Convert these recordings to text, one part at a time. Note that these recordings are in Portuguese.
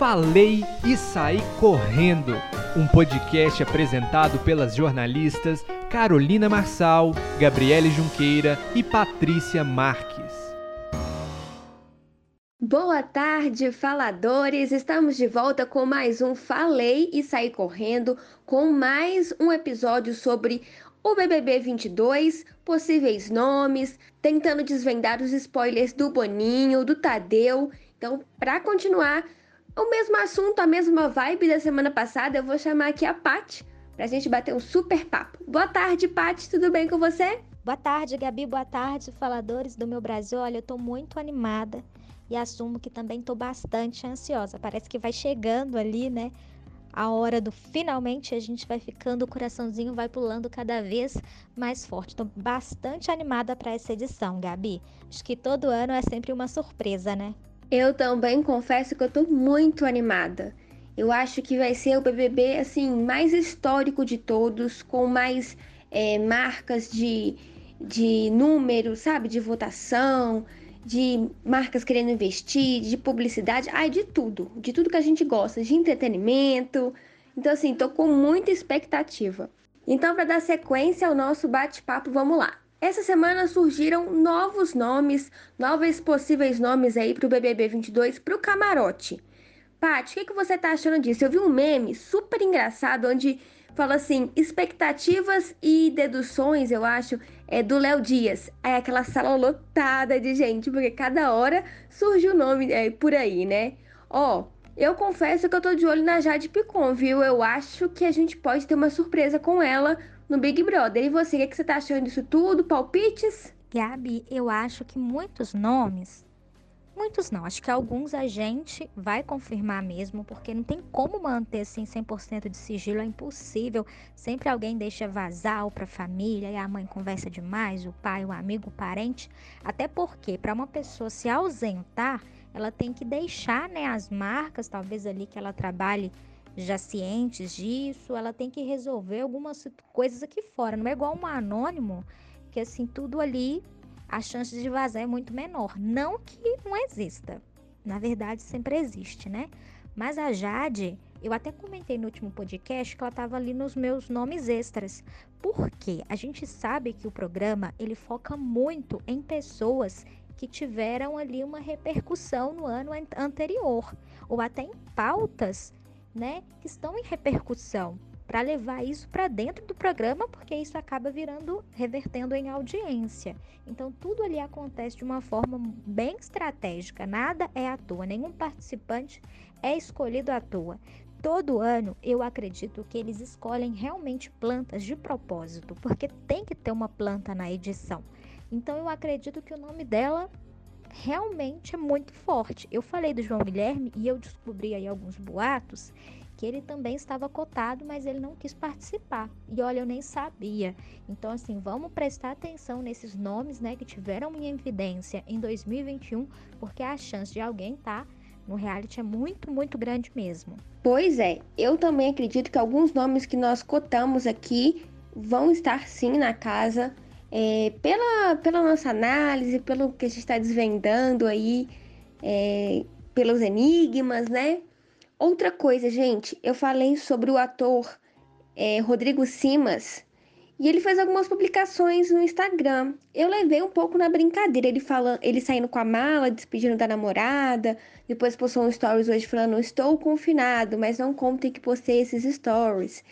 Falei e Saí Correndo, um podcast apresentado pelas jornalistas Carolina Marçal, Gabriele Junqueira e Patrícia Marques. Boa tarde, faladores! Estamos de volta com mais um Falei e Saí Correndo, com mais um episódio sobre o BBB 22, possíveis nomes, tentando desvendar os spoilers do Boninho, do Tadeu. Então, para continuar o mesmo assunto, a mesma vibe da semana passada, eu vou chamar aqui a Paty pra gente bater um super papo. Boa tarde, Paty, tudo bem com você? Boa tarde, Gabi, boa tarde, faladores do meu Brasil. Olha, eu tô muito animada e assumo que também tô bastante ansiosa. Parece que vai chegando ali, né? A hora do finalmente a gente vai ficando, o coraçãozinho vai pulando cada vez mais forte. Tô bastante animada para essa edição, Gabi. Acho que todo ano é sempre uma surpresa, né? Eu também confesso que eu tô muito animada. Eu acho que vai ser o BBB assim mais histórico de todos, com mais é, marcas de, de números, sabe, de votação, de marcas querendo investir, de publicidade, ai, de tudo, de tudo que a gente gosta, de entretenimento. Então assim, tô com muita expectativa. Então, para dar sequência ao nosso bate-papo, vamos lá. Essa semana surgiram novos nomes, novos possíveis nomes aí para o BBB 22 para o camarote. Paty, o que, que você tá achando disso? Eu vi um meme super engraçado onde fala assim: expectativas e deduções, eu acho, é do Léo Dias. É aquela sala lotada de gente, porque cada hora surge o um nome é, por aí, né? Ó, eu confesso que eu tô de olho na Jade Picon, viu? Eu acho que a gente pode ter uma surpresa com ela no Big Brother. E você, o que, é que você tá achando disso tudo? Palpites? Gabi, eu acho que muitos nomes, muitos não, acho que alguns a gente vai confirmar mesmo, porque não tem como manter assim 100% de sigilo, é impossível. Sempre alguém deixa vazar para a família e a mãe conversa demais, o pai, o amigo, o parente. Até porque para uma pessoa se ausentar, ela tem que deixar, né, as marcas, talvez ali que ela trabalhe já cientes disso, ela tem que resolver algumas coisas aqui fora. Não é igual um anônimo, que assim, tudo ali, a chance de vazar é muito menor. Não que não exista. Na verdade, sempre existe, né? Mas a Jade, eu até comentei no último podcast que ela estava ali nos meus nomes extras. Porque a gente sabe que o programa, ele foca muito em pessoas que tiveram ali uma repercussão no ano anterior, ou até em pautas né, que estão em repercussão, para levar isso para dentro do programa, porque isso acaba virando, revertendo em audiência. Então, tudo ali acontece de uma forma bem estratégica, nada é à toa, nenhum participante é escolhido à toa. Todo ano eu acredito que eles escolhem realmente plantas de propósito, porque tem que ter uma planta na edição. Então, eu acredito que o nome dela realmente é muito forte. Eu falei do João Guilherme e eu descobri aí alguns boatos que ele também estava cotado, mas ele não quis participar. E olha, eu nem sabia. Então, assim, vamos prestar atenção nesses nomes, né, que tiveram em evidência em 2021, porque a chance de alguém estar tá no reality é muito, muito grande mesmo. Pois é, eu também acredito que alguns nomes que nós cotamos aqui vão estar sim na casa é, pela, pela nossa análise, pelo que a gente está desvendando aí, é, pelos enigmas, né? Outra coisa, gente, eu falei sobre o ator é, Rodrigo Simas e ele fez algumas publicações no Instagram. Eu levei um pouco na brincadeira, ele falando, ele saindo com a mala, despedindo da namorada, depois postou um stories hoje falando: "Estou confinado, mas não contem que postei esses stories".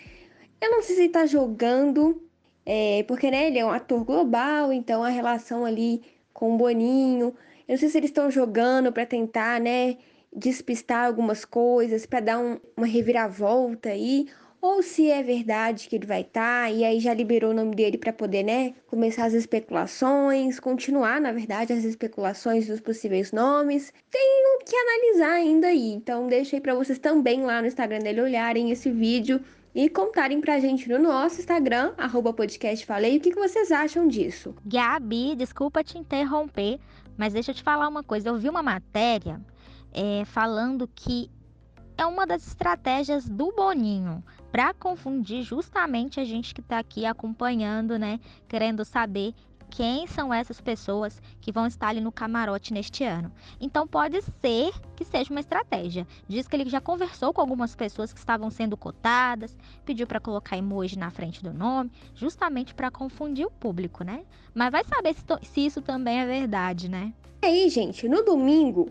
Eu não sei se ele tá jogando é, porque né, ele é um ator global, então a relação ali com o Boninho, eu não sei se eles estão jogando para tentar, né, despistar algumas coisas, para dar um, uma reviravolta aí, ou se é verdade que ele vai estar, tá, e aí já liberou o nome dele para poder, né, começar as especulações, continuar, na verdade, as especulações dos possíveis nomes. Tem que analisar ainda aí, então deixa aí para vocês também lá no Instagram dele olharem esse vídeo e contarem pra gente no nosso Instagram, arroba podcast Falei, o que, vocês acham disso. Gabi, desculpa te interromper, mas deixa eu te falar uma coisa. Eu vi uma matéria é, falando que é uma das estratégias do Boninho para confundir justamente a gente que está aqui acompanhando, né? Querendo saber quem são essas pessoas que vão estar ali no camarote neste ano. Então pode ser que seja uma estratégia. Diz que ele já conversou com algumas pessoas que estavam sendo cotadas, pediu para colocar emoji na frente do nome, justamente para confundir o público, né? Mas vai saber se, se isso também é verdade, né? E aí, gente, no domingo,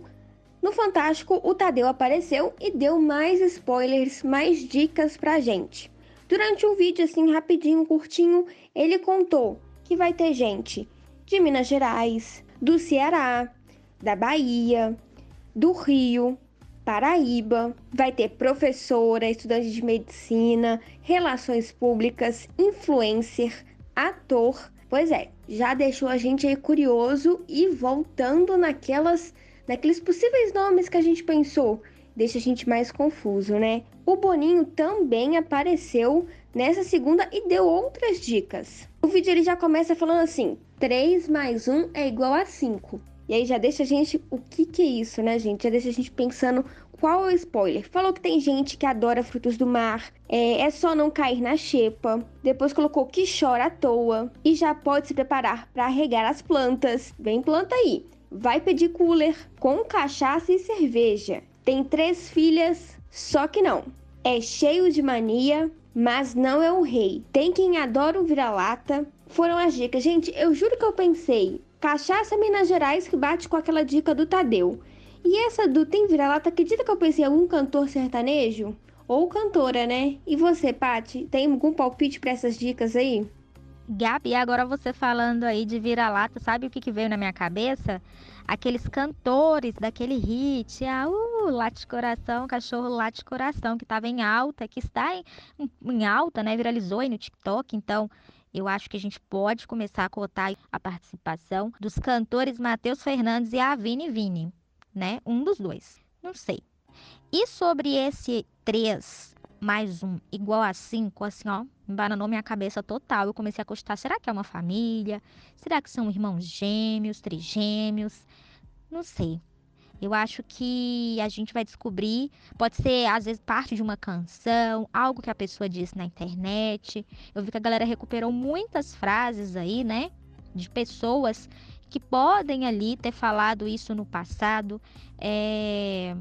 no Fantástico, o Tadeu apareceu e deu mais spoilers, mais dicas pra gente. Durante um vídeo assim rapidinho, curtinho, ele contou que vai ter gente de Minas Gerais, do Ceará, da Bahia, do Rio, Paraíba, vai ter professora, estudante de medicina, relações públicas, influencer, ator. Pois é, já deixou a gente aí curioso e voltando naquelas naqueles possíveis nomes que a gente pensou, deixa a gente mais confuso, né? O Boninho também apareceu nessa segunda e deu outras dicas. O vídeo ele já começa falando assim: 3 mais 1 é igual a 5. E aí já deixa a gente. O que, que é isso, né, gente? Já deixa a gente pensando qual é o spoiler? Falou que tem gente que adora frutos do mar, é, é, só não cair na xepa. Depois colocou que chora à toa e já pode se preparar para regar as plantas. Vem planta aí. Vai pedir cooler com cachaça e cerveja. Tem três filhas, só que não. É cheio de mania, mas não é o rei. Tem quem adora o vira-lata. Foram as dicas. Gente, eu juro que eu pensei. Cachaça Minas Gerais que bate com aquela dica do Tadeu. E essa do Tem Vira-Lata, acredita que eu pensei em algum cantor sertanejo? Ou cantora, né? E você, Pati, tem algum palpite para essas dicas aí? Gabi, agora você falando aí de vira-lata, sabe o que, que veio na minha cabeça? Aqueles cantores daquele hit, ah, uh, late coração, cachorro late coração, que estava em alta, que está em, em alta, né? Viralizou aí no TikTok, então eu acho que a gente pode começar a cotar a participação dos cantores Matheus Fernandes e Avini Vini, né? Um dos dois, não sei. E sobre esse 3 mais um igual a 5, assim, ó, embananou minha cabeça total. Eu comecei a costar, será que é uma família? Será que são irmãos gêmeos, trigêmeos? Não sei. Eu acho que a gente vai descobrir, pode ser às vezes parte de uma canção, algo que a pessoa disse na internet. Eu vi que a galera recuperou muitas frases aí, né, de pessoas que podem ali ter falado isso no passado. É...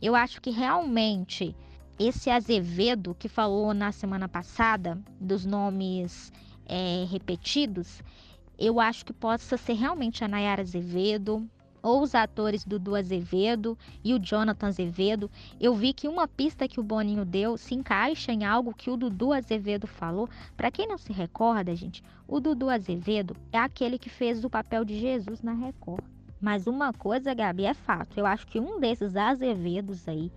Eu acho que realmente esse Azevedo que falou na semana passada dos nomes é, repetidos, eu acho que possa ser realmente a Nayara Azevedo ou os atores Dudu Azevedo e o Jonathan Azevedo. Eu vi que uma pista que o Boninho deu se encaixa em algo que o Dudu Azevedo falou. Para quem não se recorda, gente, o Dudu Azevedo é aquele que fez o papel de Jesus na Record. Mas uma coisa, Gabi, é fato. Eu acho que um desses Azevedos aí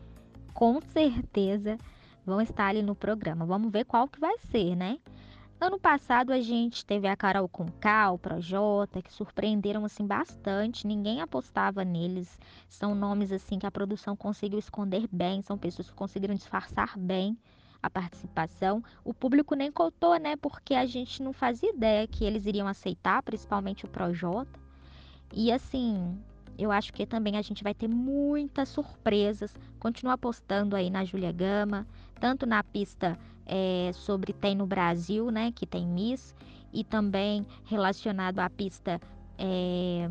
com certeza vão estar ali no programa. Vamos ver qual que vai ser, né? Ano passado a gente teve a Carol Conká, o Projota, que surpreenderam assim bastante. Ninguém apostava neles. São nomes assim que a produção conseguiu esconder bem, são pessoas que conseguiram disfarçar bem a participação. O público nem contou, né? Porque a gente não fazia ideia que eles iriam aceitar, principalmente o Projota. E assim, eu acho que também a gente vai ter muitas surpresas. Continua apostando aí na Júlia Gama, tanto na pista é, sobre Tem no Brasil, né, que tem Miss, e também relacionado à pista é,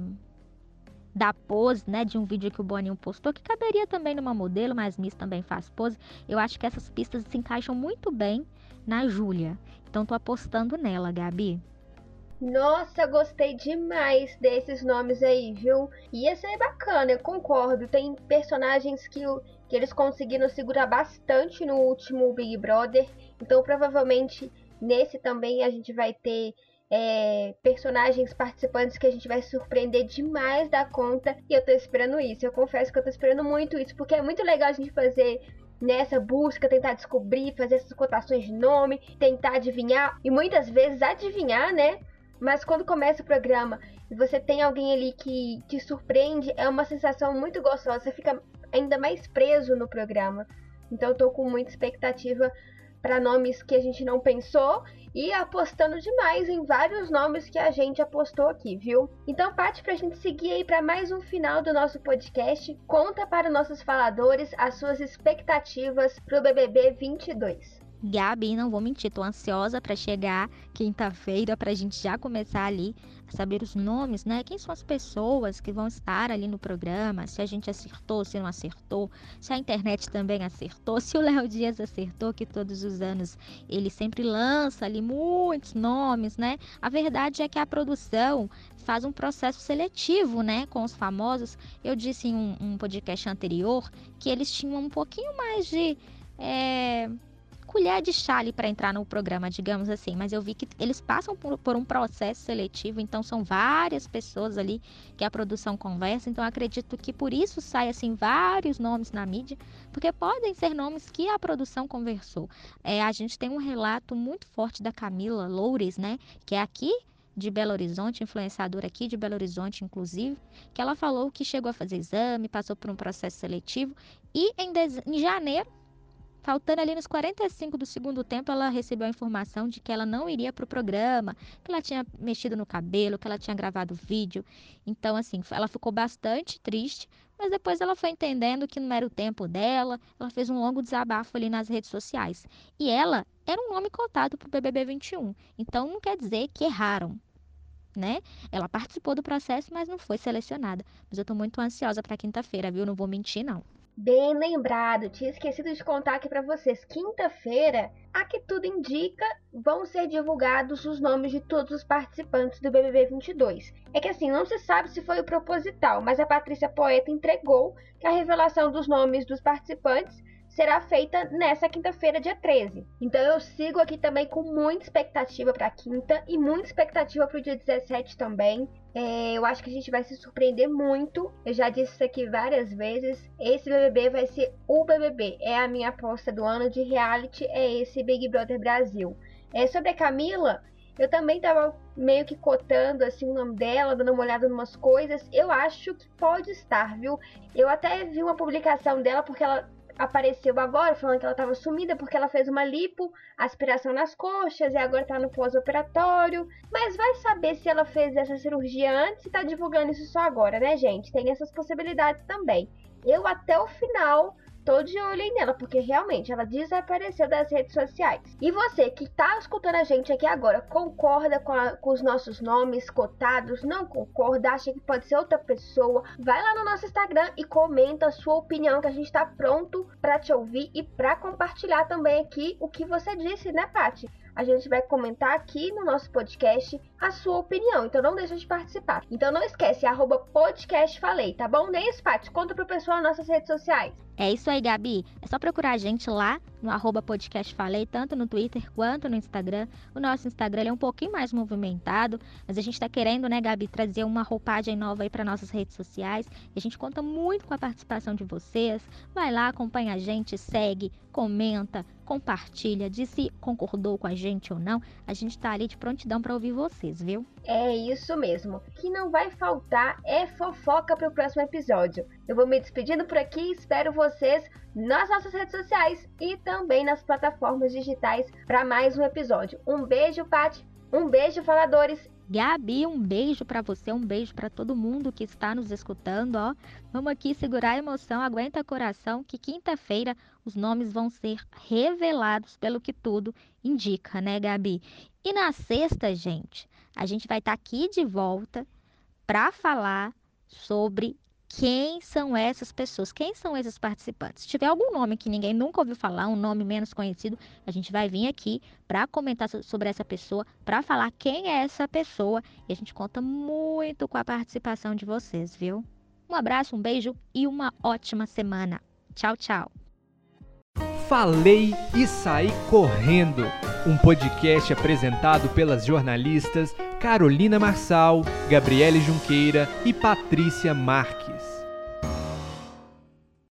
da pose, né, de um vídeo que o Boninho postou, que caberia também numa modelo, mas Miss também faz pose. Eu acho que essas pistas se encaixam muito bem na Júlia. Então tô apostando nela, Gabi. Nossa, gostei demais desses nomes aí, viu? Ia ser bacana, eu concordo. Tem personagens que, que eles conseguiram segurar bastante no último Big Brother. Então, provavelmente, nesse também a gente vai ter é, personagens participantes que a gente vai surpreender demais da conta. E eu tô esperando isso. Eu confesso que eu tô esperando muito isso, porque é muito legal a gente fazer nessa busca, tentar descobrir, fazer essas cotações de nome, tentar adivinhar. E muitas vezes adivinhar, né? Mas quando começa o programa e você tem alguém ali que te surpreende, é uma sensação muito gostosa. Você fica ainda mais preso no programa. Então eu tô com muita expectativa para nomes que a gente não pensou e apostando demais em vários nomes que a gente apostou aqui, viu? Então, Paty, pra gente seguir aí para mais um final do nosso podcast, conta para nossos faladores as suas expectativas pro BBB 22. Gabi, não vou mentir, tô ansiosa para chegar quinta-feira para a gente já começar ali a saber os nomes, né? Quem são as pessoas que vão estar ali no programa, se a gente acertou, se não acertou, se a internet também acertou, se o Léo Dias acertou, que todos os anos ele sempre lança ali muitos nomes, né? A verdade é que a produção faz um processo seletivo, né, com os famosos. Eu disse em um, um podcast anterior que eles tinham um pouquinho mais de é, colher de chá ali para entrar no programa, digamos assim. Mas eu vi que eles passam por, por, um processo seletivo, então são várias pessoas ali que a produção conversa. Então acredito que por isso sai assim vários nomes na mídia, porque podem ser nomes que a produção conversou. É, a gente tem um relato muito forte da Camila Loures, né, que é aqui de Belo Horizonte, influenciadora aqui de Belo Horizonte, inclusive, que ela falou que chegou a fazer exame, passou por um processo seletivo e em, em janeiro Faltando ali nos 45 do segundo tempo, ela recebeu a informação de que ela não iria para o programa, que ela tinha mexido no cabelo, que ela tinha gravado vídeo. Então, assim, ela ficou bastante triste, mas depois ela foi entendendo que não era o tempo dela. Ela fez um longo desabafo ali nas redes sociais. E ela era um nome cotado para o BBB 21. Então, não quer dizer que erraram. Né? Ela participou do processo, mas não foi selecionada. Mas eu estou muito ansiosa para quinta-feira, viu? Não vou mentir, não. Bem lembrado, tinha esquecido de contar aqui para vocês. Quinta-feira, a que tudo indica, vão ser divulgados os nomes de todos os participantes do BBB 22. É que assim, não se sabe se foi o proposital, mas a Patrícia Poeta entregou que a revelação dos nomes dos participantes será feita nessa quinta-feira, dia 13. Então eu sigo aqui também com muita expectativa para quinta e muita expectativa para o dia 17 também. É, eu acho que a gente vai se surpreender muito. Eu já disse isso aqui várias vezes. Esse BBB vai ser o BBB. É a minha aposta do ano de reality. É esse Big Brother Brasil. É, sobre a Camila, eu também tava meio que cotando assim o nome dela, dando uma olhada em umas coisas. Eu acho que pode estar, viu? Eu até vi uma publicação dela porque ela apareceu agora falando que ela estava sumida porque ela fez uma lipo, aspiração nas coxas e agora está no pós-operatório. Mas vai saber se ela fez essa cirurgia antes e está divulgando isso só agora, né, gente? Tem essas possibilidades também. Eu até o final tô de olho nela, porque realmente ela desapareceu das redes sociais. E você que tá escutando a gente aqui agora, concorda com, a, com os nossos nomes cotados? Não concorda? Acha que pode ser outra pessoa? Vai lá no nosso Instagram e comenta a sua opinião, que a gente tá pronto para te ouvir e para compartilhar também aqui o que você disse, né, Paty? a gente vai comentar aqui no nosso podcast a sua opinião. Então não deixa de participar. Então não esquece, arroba podcast falei, tá bom? Nem Paty, conta pro pessoal nas nossas redes sociais. É isso aí, Gabi. É só procurar a gente lá no arroba podcast falei, tanto no Twitter quanto no Instagram. O nosso Instagram é um pouquinho mais movimentado, mas a gente está querendo, né, Gabi, trazer uma roupagem nova aí para nossas redes sociais. E a gente conta muito com a participação de vocês. Vai lá, acompanha a gente, segue, comenta, compartilha, diz se concordou com a gente ou não. A gente está ali de prontidão para ouvir vocês, viu? É isso mesmo. Que não vai faltar é fofoca para o próximo episódio. Eu vou me despedindo por aqui, espero vocês nas nossas redes sociais e também nas plataformas digitais para mais um episódio. Um beijo, Paty. Um beijo, faladores. Gabi, um beijo para você, um beijo para todo mundo que está nos escutando, ó. Vamos aqui segurar a emoção, aguenta o coração que quinta-feira os nomes vão ser revelados pelo que tudo indica, né, Gabi? E na sexta, gente, a gente vai estar tá aqui de volta para falar sobre quem são essas pessoas, quem são esses participantes. Se tiver algum nome que ninguém nunca ouviu falar, um nome menos conhecido, a gente vai vir aqui para comentar sobre essa pessoa, para falar quem é essa pessoa e a gente conta muito com a participação de vocês, viu? Um abraço, um beijo e uma ótima semana. Tchau, tchau. Falei e saí correndo. Um podcast apresentado pelas jornalistas Carolina Marçal, Gabriele Junqueira e Patrícia Marques.